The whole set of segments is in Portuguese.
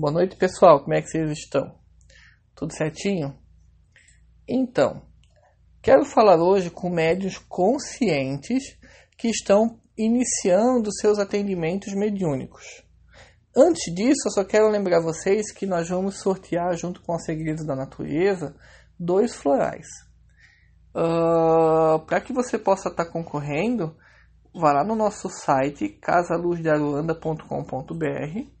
Boa noite, pessoal. Como é que vocês estão? Tudo certinho? Então, quero falar hoje com médios conscientes que estão iniciando seus atendimentos mediúnicos. Antes disso, eu só quero lembrar vocês que nós vamos sortear, junto com os segredos da natureza, dois florais. Uh, Para que você possa estar concorrendo, vá lá no nosso site casaluzdearuanda.com.br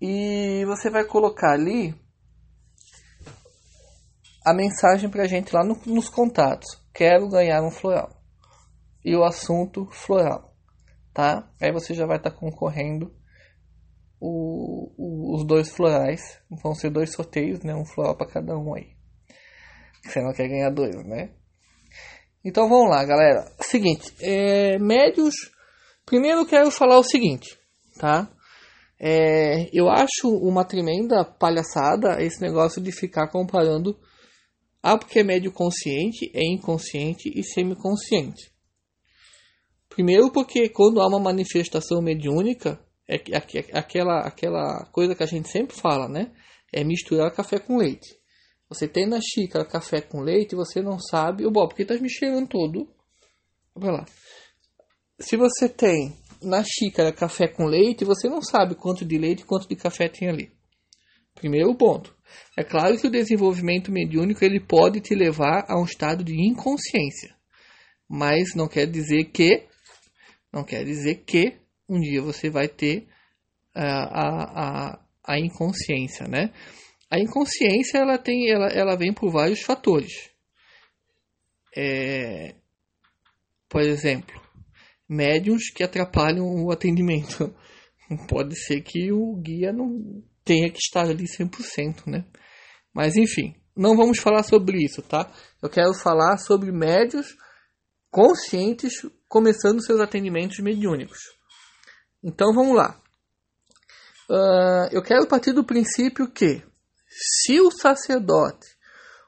e você vai colocar ali a mensagem para a gente lá no, nos contatos. Quero ganhar um floral. E o assunto floral. Tá? Aí você já vai estar tá concorrendo o, o, os dois florais. Vão ser dois sorteios, né? Um floral para cada um aí. Você não quer ganhar dois, né? Então vamos lá, galera. Seguinte, é, médios. Primeiro eu quero falar o seguinte, tá? É, eu acho uma tremenda palhaçada esse negócio de ficar comparando ah, porque é médio consciente, é inconsciente e semiconsciente. Primeiro porque quando há uma manifestação mediúnica, é, é, aquela, aquela coisa que a gente sempre fala, né? É misturar café com leite. Você tem na xícara café com leite e você não sabe. O Bob, porque tá me cheirando todo. Vai lá. Se você tem na xícara café com leite, você não sabe quanto de leite e quanto de café tem ali. Primeiro ponto. É claro que o desenvolvimento mediúnico ele pode te levar a um estado de inconsciência, mas não quer dizer que não quer dizer que um dia você vai ter uh, a, a, a inconsciência, né? A inconsciência ela tem ela, ela vem por vários fatores. É, por exemplo, médiums que atrapalham o atendimento. Pode ser que o guia não tenha que estar ali 100%, né? Mas enfim, não vamos falar sobre isso, tá? Eu quero falar sobre médios conscientes começando seus atendimentos mediúnicos. Então vamos lá. Uh, eu quero partir do princípio que se o sacerdote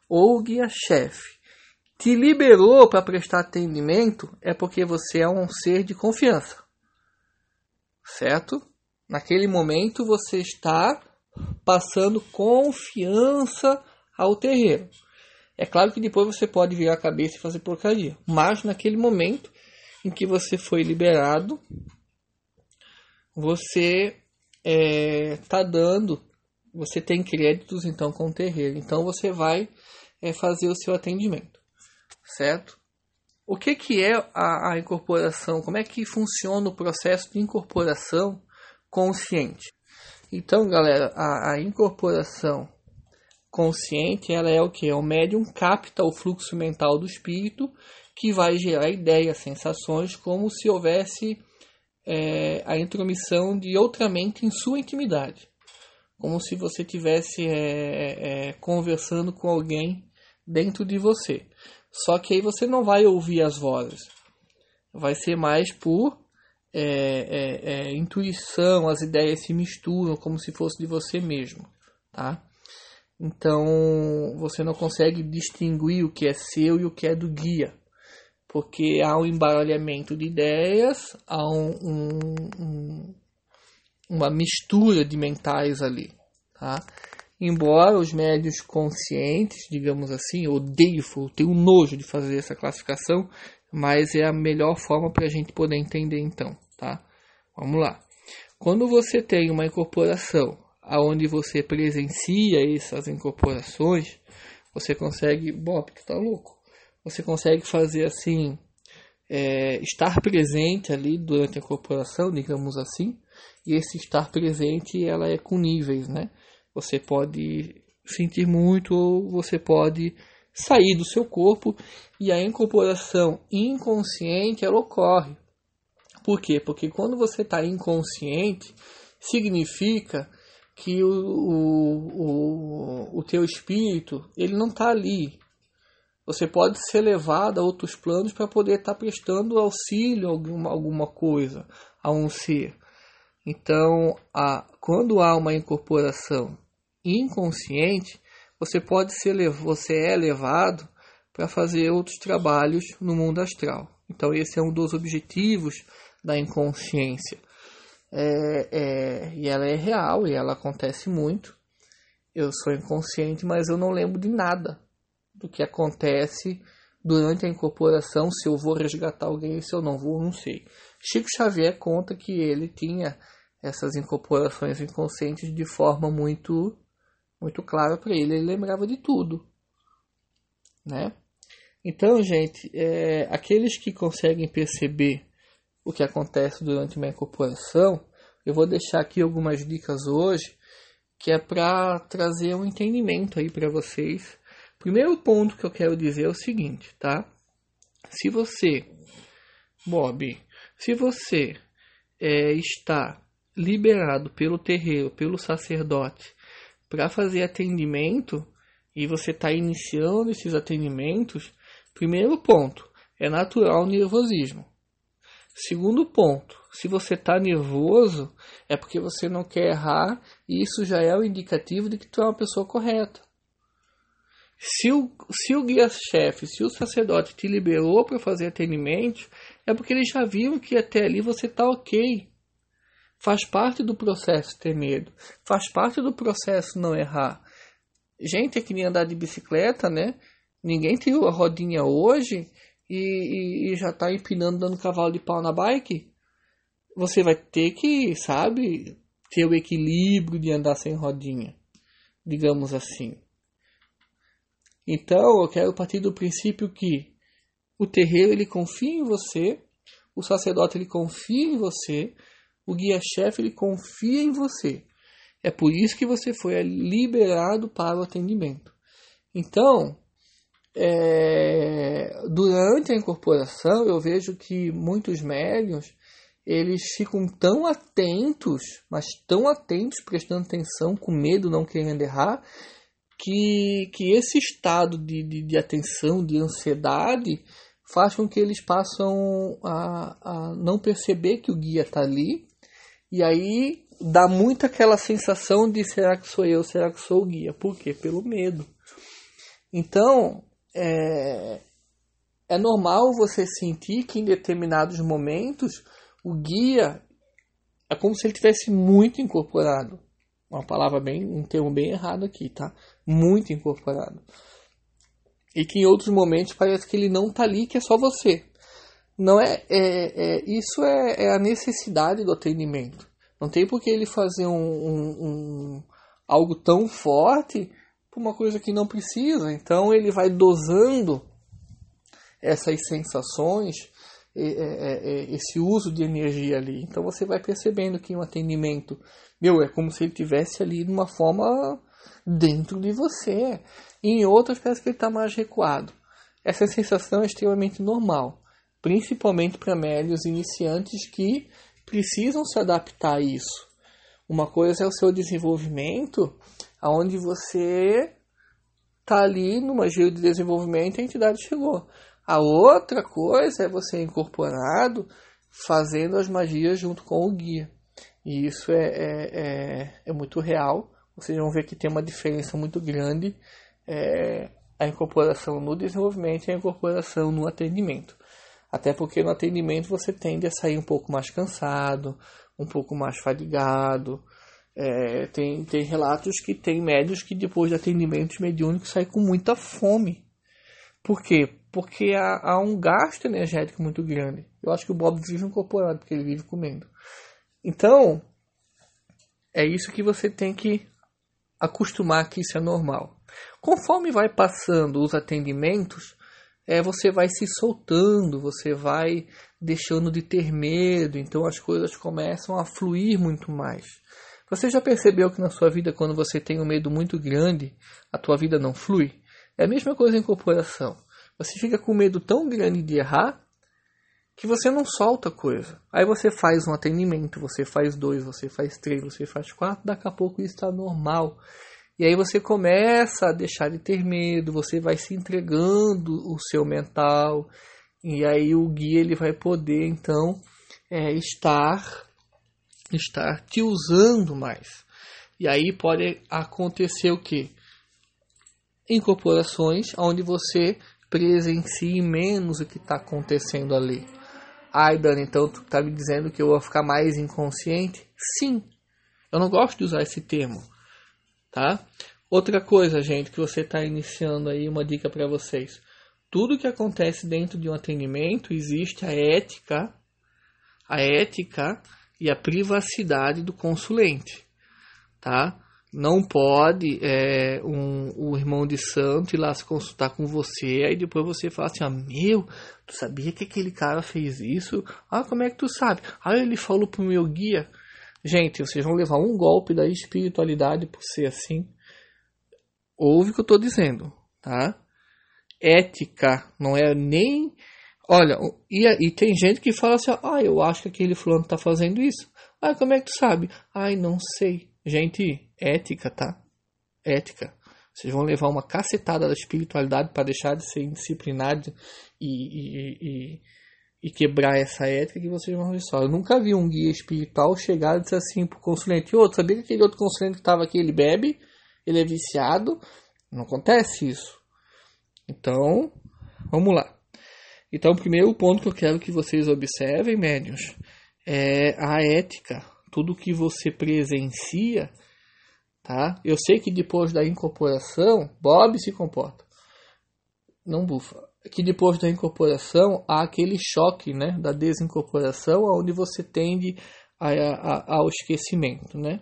ou o guia-chefe te liberou para prestar atendimento é porque você é um ser de confiança. Certo? Naquele momento você está passando confiança ao terreiro. É claro que depois você pode virar a cabeça e fazer porcaria, mas naquele momento em que você foi liberado, você está é, dando, você tem créditos então com o terreiro, então você vai é, fazer o seu atendimento certo? O que, que é a, a incorporação? Como é que funciona o processo de incorporação consciente? Então, galera, a, a incorporação consciente ela é o que? O médium capta o fluxo mental do espírito que vai gerar ideias, sensações, como se houvesse é, a intromissão de outra mente em sua intimidade. Como se você estivesse é, é, conversando com alguém dentro de você. Só que aí você não vai ouvir as vozes. Vai ser mais por é, é, é, intuição, as ideias se misturam como se fosse de você mesmo. Tá? Então você não consegue distinguir o que é seu e o que é do guia. Porque há um embaralhamento de ideias, há um, um, um, uma mistura de mentais ali. Tá? Embora os médios conscientes, digamos assim, odeio, tenho nojo de fazer essa classificação, mas é a melhor forma para a gente poder entender então, tá? Vamos lá. Quando você tem uma incorporação aonde você presencia essas incorporações, você consegue, Bob, tu tá louco? Você consegue fazer assim, é, estar presente ali durante a incorporação, digamos assim, e esse estar presente ela é com níveis, né? Você pode sentir muito ou você pode sair do seu corpo e a incorporação inconsciente ela ocorre. Por quê? Porque quando você está inconsciente, significa que o, o, o, o teu espírito ele não está ali. Você pode ser levado a outros planos para poder estar tá prestando auxílio a alguma, alguma coisa, a um ser. Então, a, quando há uma incorporação inconsciente, você pode ser você é levado para fazer outros trabalhos no mundo astral. Então esse é um dos objetivos da inconsciência. é, é, e ela é real e ela acontece muito. Eu sou inconsciente, mas eu não lembro de nada do que acontece durante a incorporação, se eu vou resgatar alguém, se eu não vou, não sei. Chico Xavier conta que ele tinha essas incorporações inconscientes de forma muito muito clara para ele, ele lembrava de tudo, né? Então, gente, é, aqueles que conseguem perceber o que acontece durante uma incorporação, eu vou deixar aqui algumas dicas hoje, que é para trazer um entendimento aí para vocês. Primeiro ponto que eu quero dizer é o seguinte, tá? Se você, Bob, se você é, está liberado pelo terreiro, pelo sacerdote, para fazer atendimento e você está iniciando esses atendimentos, primeiro ponto é natural o nervosismo. Segundo ponto, se você está nervoso, é porque você não quer errar e isso já é o indicativo de que tu é uma pessoa correta. Se o, se o guia-chefe, se o sacerdote te liberou para fazer atendimento, é porque eles já viram que até ali você está ok. Faz parte do processo ter medo. Faz parte do processo não errar. Gente, é que nem andar de bicicleta, né? Ninguém tirou a rodinha hoje e, e, e já está empinando, dando cavalo de pau na bike. Você vai ter que, sabe, ter o equilíbrio de andar sem rodinha. Digamos assim. Então, eu quero partir do princípio que o terreiro ele confia em você, o sacerdote ele confia em você, o guia-chefe ele confia em você. É por isso que você foi liberado para o atendimento. Então, é, durante a incorporação, eu vejo que muitos médiums eles ficam tão atentos, mas tão atentos, prestando atenção, com medo, não querendo errar, que, que esse estado de, de, de atenção, de ansiedade, faz com que eles passam a, a não perceber que o guia está ali e aí dá muito aquela sensação de será que sou eu, será que sou o guia? Por quê? Pelo medo. Então, é, é normal você sentir que em determinados momentos o guia é como se ele tivesse muito incorporado. Uma palavra bem, um termo bem errado aqui, tá? Muito incorporado. E que em outros momentos parece que ele não tá ali, que é só você. Não é, é, é isso é, é, a necessidade do atendimento. Não tem por que ele fazer um, um, um algo tão forte por uma coisa que não precisa. Então ele vai dosando essas sensações, esse uso de energia ali. Então você vai percebendo que um atendimento, meu, é como se ele tivesse ali de uma forma dentro de você. E em outras parece que ele está mais recuado. Essa sensação é extremamente normal principalmente para médios iniciantes que precisam se adaptar a isso. Uma coisa é o seu desenvolvimento, aonde você está ali numa giro de desenvolvimento e a entidade chegou. A outra coisa é você incorporado fazendo as magias junto com o guia. E isso é, é, é, é muito real. Vocês vão ver que tem uma diferença muito grande é, a incorporação no desenvolvimento e a incorporação no atendimento. Até porque no atendimento você tende a sair um pouco mais cansado, um pouco mais fadigado. É, tem, tem relatos que tem médios que depois de atendimentos mediúnicos saem com muita fome. Por quê? Porque há, há, um gasto energético muito grande. Eu acho que o Bob vive incorporado, porque ele vive comendo. Então, é isso que você tem que acostumar que isso é normal. Conforme vai passando os atendimentos, é, você vai se soltando, você vai deixando de ter medo, então as coisas começam a fluir muito mais. Você já percebeu que na sua vida, quando você tem um medo muito grande, a tua vida não flui? É a mesma coisa em corporação. Você fica com medo tão grande de errar que você não solta coisa. Aí você faz um atendimento, você faz dois, você faz três, você faz quatro, daqui a pouco isso está normal. E aí você começa a deixar de ter medo, você vai se entregando o seu mental, e aí o guia ele vai poder então é, estar estar te usando mais. E aí pode acontecer o que? Incorporações onde você presencie menos o que está acontecendo ali. Ai, Dani, então tu tá me dizendo que eu vou ficar mais inconsciente? Sim. Eu não gosto de usar esse termo, tá? Outra coisa, gente, que você está iniciando aí, uma dica para vocês. Tudo que acontece dentro de um atendimento, existe a ética, a ética e a privacidade do consulente, tá? Não pode é, um, o irmão de santo ir lá se consultar com você, aí depois você fala assim, ah, meu, tu sabia que aquele cara fez isso? Ah, como é que tu sabe? Ah, ele falou pro meu guia. Gente, vocês vão levar um golpe da espiritualidade por ser assim. Ouve o que eu estou dizendo, tá? Ética não é nem. Olha, e, e tem gente que fala assim: ah, eu acho que aquele fulano está fazendo isso. Ah, como é que tu sabe? Ai, não sei. Gente, ética, tá? Ética. Vocês vão levar uma cacetada da espiritualidade para deixar de ser indisciplinado e, e, e, e, quebrar essa ética que vocês vão ver só. Eu nunca vi um guia espiritual chegar e dizer assim pro consulente: outro, sabia que aquele outro consulente que estava aqui ele bebe? ele é viciado. Não acontece isso. Então, vamos lá. Então, o primeiro ponto que eu quero que vocês observem, médios, é a ética. Tudo que você presencia, tá? Eu sei que depois da incorporação, Bob se comporta. Não bufa. Que depois da incorporação há aquele choque, né, da desincorporação, onde você tende a, a, ao esquecimento, né?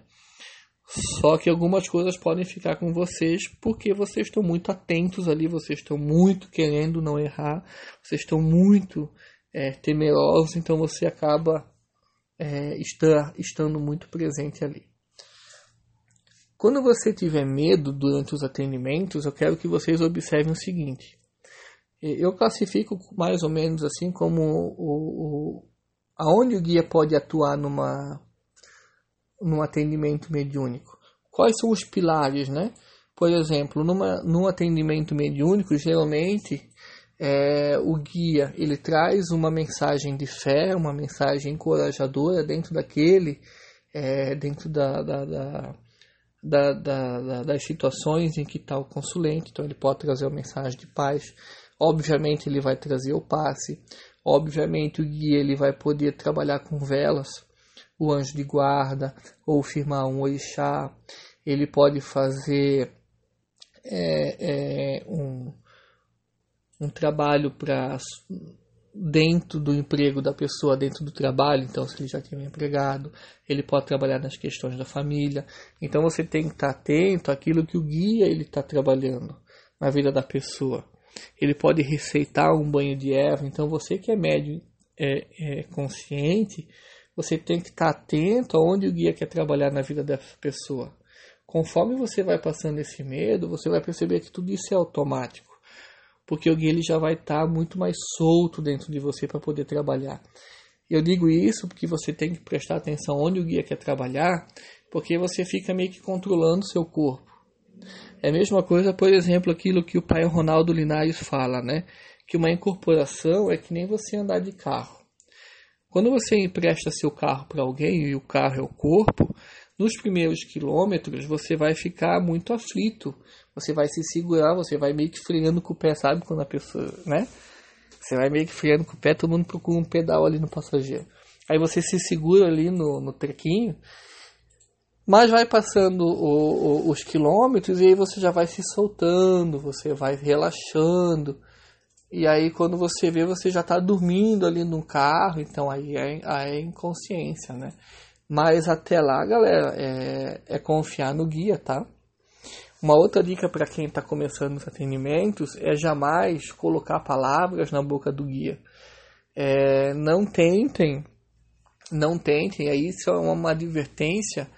Só que algumas coisas podem ficar com vocês porque vocês estão muito atentos ali, vocês estão muito querendo não errar, vocês estão muito é, temerosos, então você acaba é, estar, estando muito presente ali. Quando você tiver medo durante os atendimentos, eu quero que vocês observem o seguinte. Eu classifico mais ou menos assim como o, o aonde o guia pode atuar numa no atendimento mediúnico? Quais são os pilares, né? Por exemplo, numa, num atendimento mediúnico, geralmente é, o guia ele traz uma mensagem de fé, uma mensagem encorajadora dentro daquele, é, dentro da, da, da, da, da das situações em que está o consulente. Então ele pode trazer uma mensagem de paz. Obviamente ele vai trazer o passe. Obviamente o guia ele vai poder trabalhar com velas o anjo de guarda ou firmar um orixá. Ele pode fazer é, é, um, um trabalho para dentro do emprego da pessoa, dentro do trabalho, então se ele já tem um empregado, ele pode trabalhar nas questões da família. Então você tem que estar atento àquilo que o guia ele está trabalhando na vida da pessoa. Ele pode receitar um banho de erva, então você que é médio é, é consciente, você tem que estar atento aonde o guia quer trabalhar na vida dessa pessoa. Conforme você vai passando esse medo, você vai perceber que tudo isso é automático. Porque o guia ele já vai estar muito mais solto dentro de você para poder trabalhar. Eu digo isso porque você tem que prestar atenção onde o guia quer trabalhar, porque você fica meio que controlando seu corpo. É a mesma coisa, por exemplo, aquilo que o pai Ronaldo Linares fala, né? Que uma incorporação é que nem você andar de carro. Quando você empresta seu carro para alguém e o carro é o corpo, nos primeiros quilômetros você vai ficar muito aflito. Você vai se segurar, você vai meio que freando com o pé, sabe? Quando a pessoa, né? Você vai meio que freando com o pé, todo mundo procura um pedal ali no passageiro. Aí você se segura ali no, no trequinho, mas vai passando o, o, os quilômetros e aí você já vai se soltando, você vai relaxando. E aí quando você vê, você já está dormindo ali no carro, então aí é, aí é inconsciência, né? Mas até lá, galera, é, é confiar no guia, tá? Uma outra dica para quem está começando os atendimentos é jamais colocar palavras na boca do guia. É, não tentem, não tentem, aí isso é uma advertência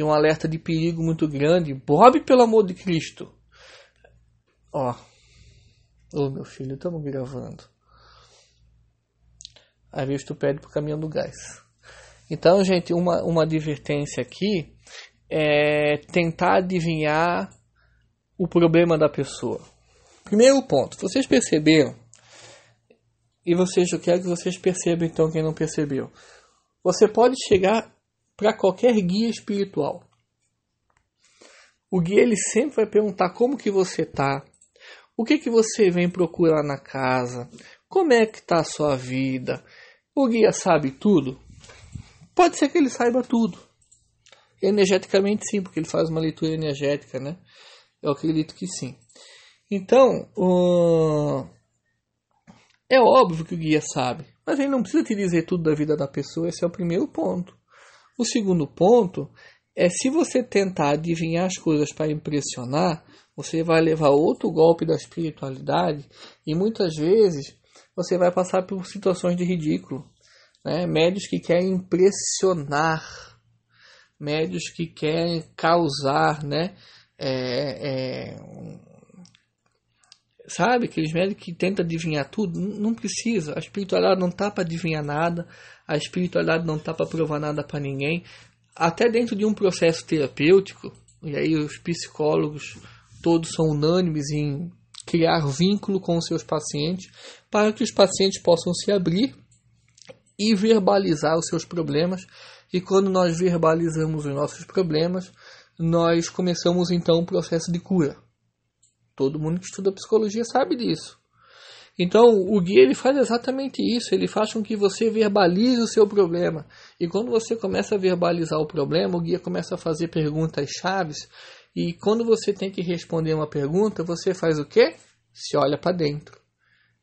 e um alerta de perigo muito grande. Bob, pelo amor de Cristo! Ó, Ô meu filho, estamos gravando. Aí vezes tu pede pro caminhão do gás. Então, gente, uma, uma advertência aqui é tentar adivinhar o problema da pessoa. Primeiro ponto, vocês perceberam? E vocês, eu quero que vocês percebam então quem não percebeu. Você pode chegar para qualquer guia espiritual. O guia ele sempre vai perguntar como que você tá, o que, que você vem procurar na casa? Como é que está a sua vida? O guia sabe tudo? Pode ser que ele saiba tudo. Energeticamente sim, porque ele faz uma leitura energética, né? Eu acredito que sim. Então, é óbvio que o guia sabe, mas ele não precisa te dizer tudo da vida da pessoa, esse é o primeiro ponto. O segundo ponto é se você tentar adivinhar as coisas para impressionar, você vai levar outro golpe da espiritualidade e muitas vezes você vai passar por situações de ridículo. Né? Médios que querem impressionar, médios que querem causar, né? É, é, sabe, aqueles médicos que tentam adivinhar tudo, não precisa. A espiritualidade não tá para adivinhar nada, a espiritualidade não tá para provar nada para ninguém. Até dentro de um processo terapêutico, e aí os psicólogos todos são unânimes em criar vínculo com os seus pacientes para que os pacientes possam se abrir e verbalizar os seus problemas. E quando nós verbalizamos os nossos problemas, nós começamos então um processo de cura. Todo mundo que estuda psicologia sabe disso. Então, o guia ele faz exatamente isso, ele faz com que você verbalize o seu problema. E quando você começa a verbalizar o problema, o guia começa a fazer perguntas chaves e quando você tem que responder uma pergunta, você faz o quê? Se olha para dentro.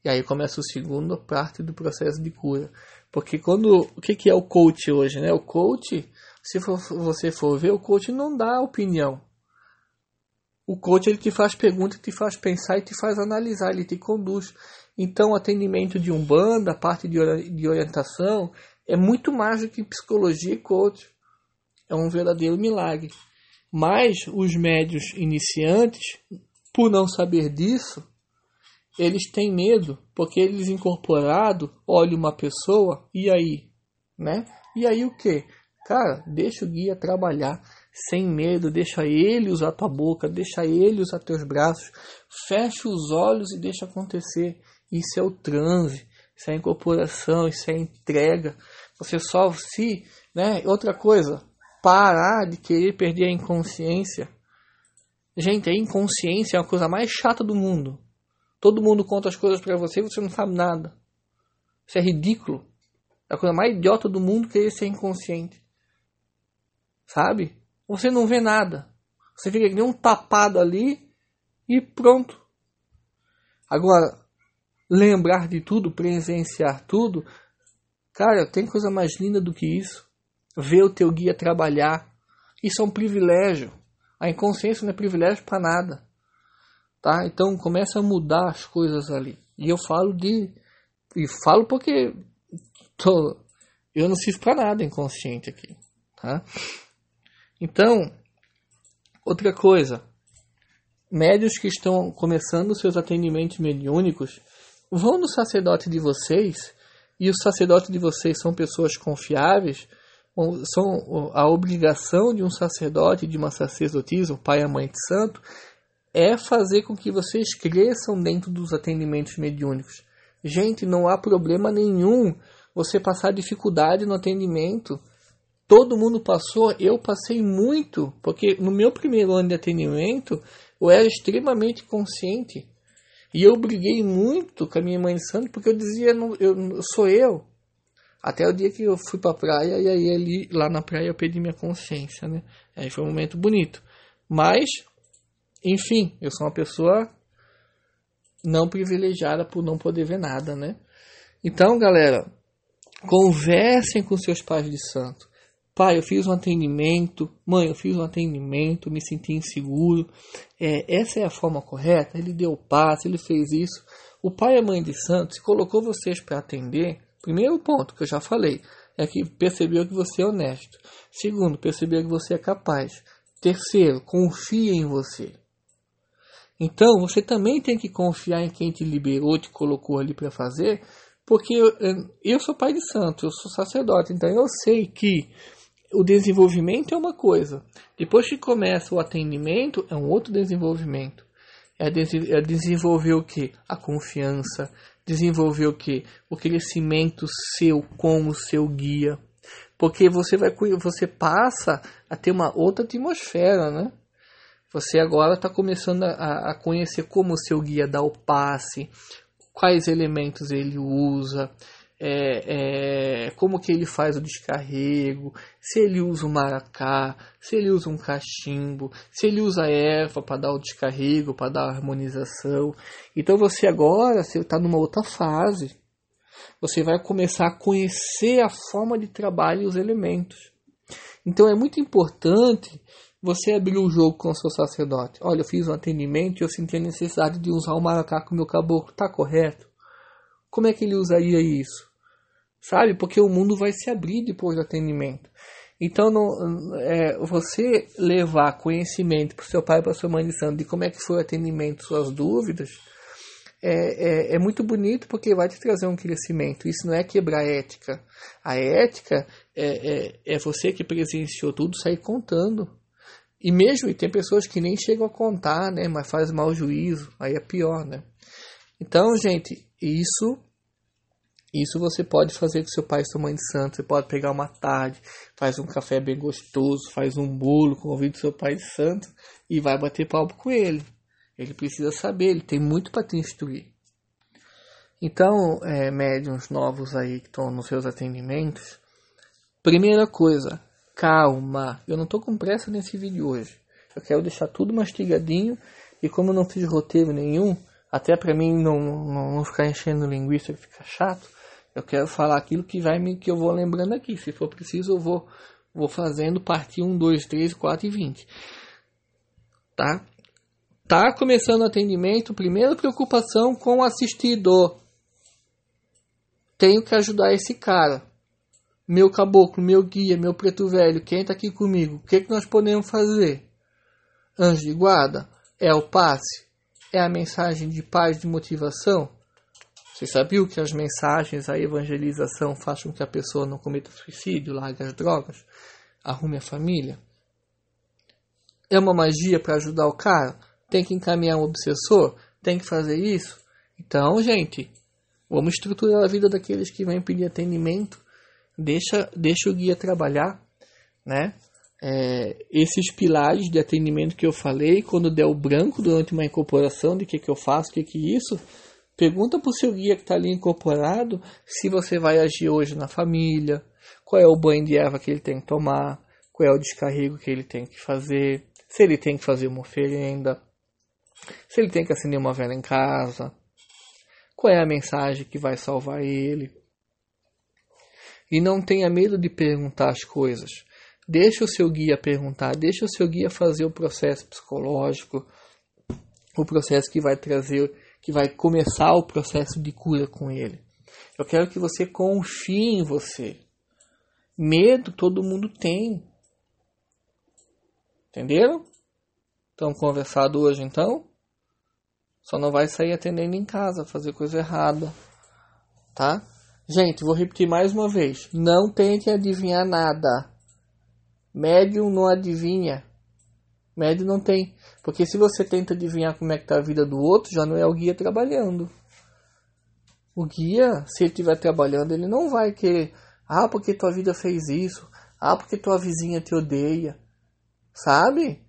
E aí começa a segunda parte do processo de cura. Porque quando o que, que é o coach hoje, né? O coach, se for, você for ver, o coach não dá opinião. O coach ele te faz perguntas, te faz pensar e te faz analisar, ele te conduz. Então, o atendimento de umbanda, a parte de orientação, é muito mais do que psicologia e coach. É um verdadeiro milagre. Mas os médios iniciantes, por não saber disso, eles têm medo, porque eles incorporado olham uma pessoa e aí, né? E aí o que? Cara, deixa o guia trabalhar sem medo, deixa ele usar tua boca, deixa ele usar teus braços, fecha os olhos e deixa acontecer. Isso é o transe, isso é incorporação, isso é entrega. Você só se, né? Outra coisa, parar de querer perder a inconsciência. Gente, a inconsciência é a coisa mais chata do mundo. Todo mundo conta as coisas para você e você não sabe nada. Isso é ridículo. É a coisa mais idiota do mundo querer ser inconsciente. Sabe? Você não vê nada. Você fica que nem um tapado ali e pronto. Agora, lembrar de tudo, presenciar tudo, cara, tem coisa mais linda do que isso ver o teu guia trabalhar. Isso é um privilégio. A inconsciência não é privilégio para nada. Tá? Então começa a mudar as coisas ali. E eu falo de. E falo porque tô, eu não fiz para nada inconsciente aqui. Tá? Então, outra coisa. Médios que estão começando seus atendimentos mediúnicos, vão no sacerdote de vocês, e os sacerdotes de vocês são pessoas confiáveis, são a obrigação de um sacerdote, de uma sacerdotisa, o pai e a mãe de santo, é fazer com que vocês cresçam dentro dos atendimentos mediúnicos. Gente, não há problema nenhum você passar dificuldade no atendimento. Todo mundo passou, eu passei muito, porque no meu primeiro ano de atendimento eu era extremamente consciente. E eu briguei muito com a minha mãe de santo, porque eu dizia, eu, sou eu. Até o dia que eu fui pra praia e aí ali, lá na praia eu perdi minha consciência, né? Aí foi um momento bonito. Mas, enfim, eu sou uma pessoa não privilegiada por não poder ver nada, né? Então, galera, conversem com seus pais de santo. Pai, eu fiz um atendimento. Mãe, eu fiz um atendimento, me senti inseguro. É, essa é a forma correta? Ele deu passe, ele fez isso. O pai e a mãe de santo, se colocou vocês para atender, Primeiro ponto que eu já falei é que percebeu que você é honesto. Segundo, percebeu que você é capaz. Terceiro, confia em você. Então, você também tem que confiar em quem te liberou, te colocou ali para fazer, porque eu, eu sou pai de santo, eu sou sacerdote, então eu sei que o desenvolvimento é uma coisa. Depois que começa o atendimento, é um outro desenvolvimento. É, é desenvolver o que? A confiança, desenvolver o que? O crescimento seu com o seu guia. Porque você vai você passa a ter uma outra atmosfera, né? Você agora está começando a, a, conhecer como o seu guia dá o passe, quais elementos ele usa, é, é, como que ele faz o descarrego, se ele usa o maracá, se ele usa um cachimbo, se ele usa a erva para dar o descarrego, para dar a harmonização. Então você agora está numa outra fase. Você vai começar a conhecer a forma de trabalho e os elementos. Então é muito importante você abrir o jogo com o seu sacerdote. Olha, eu fiz um atendimento e eu senti a necessidade de usar o maracá com o meu caboclo. Está correto? Como é que ele usaria isso? Sabe? Porque o mundo vai se abrir depois do atendimento. Então, não, é, você levar conhecimento para o seu pai e para sua mãe de santo de como é que foi o atendimento, suas dúvidas, é, é, é, muito bonito porque vai te trazer um crescimento. Isso não é quebrar a ética. A ética é, é, é você que presenciou tudo sair contando. E mesmo, e tem pessoas que nem chegam a contar, né? Mas faz mau juízo, aí é pior, né? Então, gente, isso isso você pode fazer com seu pai e sua mãe de santo. Você pode pegar uma tarde, faz um café bem gostoso, faz um bolo, convida seu pai de santo e vai bater palco com ele. Ele precisa saber, ele tem muito para te instruir. Então, é, médiums novos aí que estão nos seus atendimentos, primeira coisa, calma. Eu não estou com pressa nesse vídeo hoje. Eu quero deixar tudo mastigadinho e como eu não fiz roteiro nenhum, até para mim não, não, não, ficar enchendo linguiça que fica chato, eu quero falar aquilo que vai me que eu vou lembrando aqui. Se for preciso, eu vou vou fazendo parte 1, 2, 3, 4 e 20. Tá? Tá começando o atendimento, primeira preocupação com o assistido. Tenho que ajudar esse cara meu caboclo, meu guia, meu preto velho, quem está aqui comigo, o que, que nós podemos fazer? Anjo de guarda? É o passe? É a mensagem de paz, de motivação? Você sabia que as mensagens, a evangelização faz com que a pessoa não cometa suicídio, largue as drogas, arrume a família? É uma magia para ajudar o cara? Tem que encaminhar um obsessor? Tem que fazer isso? Então, gente, vamos estruturar a vida daqueles que vêm pedir atendimento deixa, deixa o guia trabalhar, né? É, esses pilares de atendimento que eu falei, quando der o branco durante uma incorporação, de que que eu faço, que que isso, pergunta para o seu guia que está ali incorporado se você vai agir hoje na família, qual é o banho de erva que ele tem que tomar, qual é o descarrego que ele tem que fazer, se ele tem que fazer uma oferenda, se ele tem que acender uma vela em casa, qual é a mensagem que vai salvar ele. E não tenha medo de perguntar as coisas. Deixa o seu guia perguntar, deixa o seu guia fazer o processo psicológico, o processo que vai trazer, que vai começar o processo de cura com ele. Eu quero que você confie em você. Medo todo mundo tem. Entenderam? Estão conversado hoje então? Só não vai sair atendendo em casa, fazer coisa errada. Tá? Gente, vou repetir mais uma vez. Não tente adivinhar nada. Médium não adivinha. Médium não tem. Porque se você tenta adivinhar como é que tá a vida do outro, já não é o guia trabalhando. O guia, se ele estiver trabalhando, ele não vai querer. Ah, porque tua vida fez isso. Ah, porque tua vizinha te odeia. Sabe?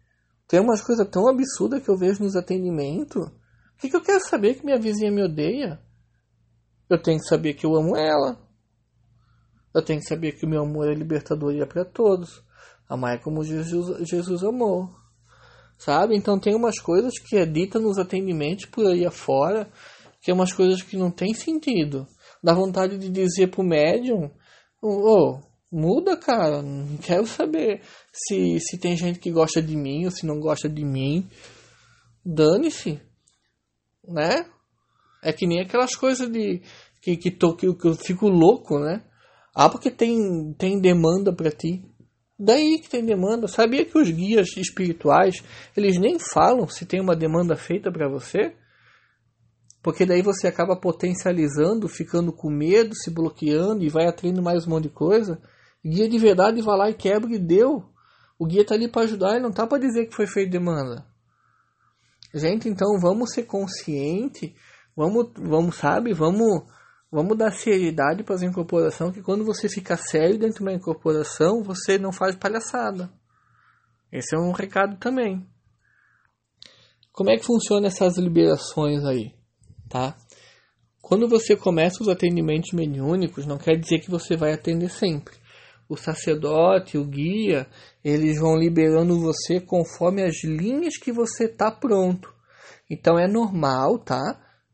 Tem umas coisas tão absurdas que eu vejo nos atendimentos. O que, que eu quero saber que minha vizinha me odeia? Eu tenho que saber que eu amo ela. Eu tenho que saber que o meu amor é libertador e é para todos. Amar é como Jesus, Jesus amou. Sabe? Então tem umas coisas que é dita nos atendimentos por aí afora, que é umas coisas que não tem sentido. Dá vontade de dizer pro médium, ô, oh, muda, cara, não quero saber se, se tem gente que gosta de mim ou se não gosta de mim. Dane-se, né? É que nem aquelas coisas de que, que, tô, que, que eu fico louco, né? Ah, porque tem, tem demanda para ti. Daí que tem demanda. Sabia que os guias espirituais, eles nem falam se tem uma demanda feita para você? Porque daí você acaba potencializando, ficando com medo, se bloqueando e vai atraindo mais um monte de coisa. Guia de verdade vai lá e quebra e deu. O guia tá ali para ajudar e não tá para dizer que foi feita demanda. Gente, então vamos ser conscientes Vamos, vamos, sabe? Vamos, vamos dar seriedade para as incorporações, que quando você fica sério dentro de uma incorporação, você não faz palhaçada. Esse é um recado também. Como é que funciona essas liberações aí, tá? quando você começa os atendimentos mediúnicos, não quer dizer que você vai atender sempre. O sacerdote, o guia, eles vão liberando você conforme as linhas que você está pronto. Então é normal, tá?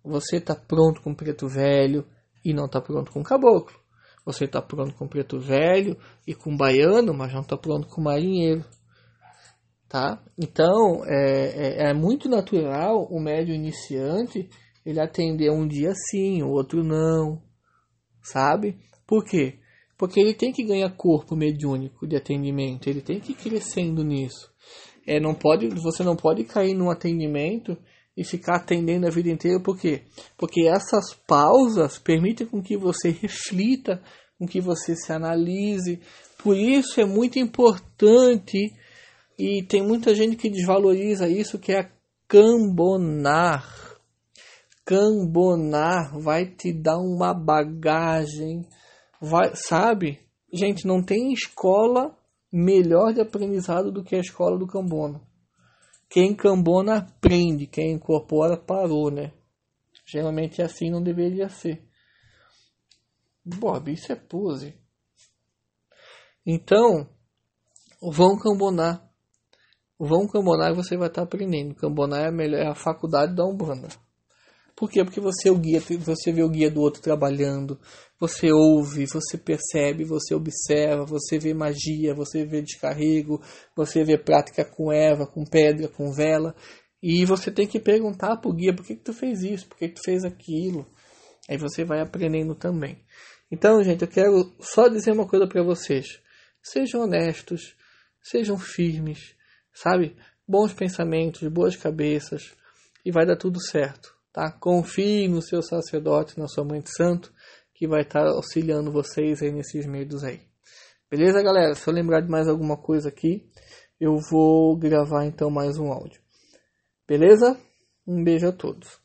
Você está pronto com preto velho e não está pronto com caboclo. Você está pronto com preto velho e com baiano, mas não está pronto com marinheiro. Tá? Então é, é, é muito natural o médio iniciante ele atender um dia sim, o outro não, sabe? Por quê? Porque ele tem que ganhar corpo mediúnico de atendimento, ele tem que ir crescendo nisso. É, não pode, você não pode cair num atendimento e ficar atendendo a vida inteira, por quê? Porque essas pausas permitem com que você reflita, com que você se analise. Por isso é muito importante e tem muita gente que desvaloriza isso, que é cambonar cambonar vai te dar uma bagagem, vai, sabe? Gente, não tem escola melhor de aprendizado do que a escola do cambona. Quem cambona aprende, quem incorpora parou, né? Geralmente é assim, não deveria ser. Bob, isso é pose. Então, vão cambonar. Vão cambonar e você vai estar aprendendo. Cambonar é a, melhor, é a faculdade da Umbanda. Por quê? Porque você é o guia, você vê o guia do outro trabalhando, você ouve, você percebe, você observa, você vê magia, você vê descarrego, você vê prática com erva, com pedra, com vela, e você tem que perguntar pro guia por que, que tu fez isso, por que, que tu fez aquilo. Aí você vai aprendendo também. Então, gente, eu quero só dizer uma coisa para vocês. Sejam honestos, sejam firmes, sabe? Bons pensamentos, boas cabeças, e vai dar tudo certo. Tá? Confie no seu sacerdote, na sua mãe de santo, que vai estar auxiliando vocês aí nesses medos aí. Beleza, galera? Se eu lembrar de mais alguma coisa aqui, eu vou gravar então mais um áudio. Beleza? Um beijo a todos.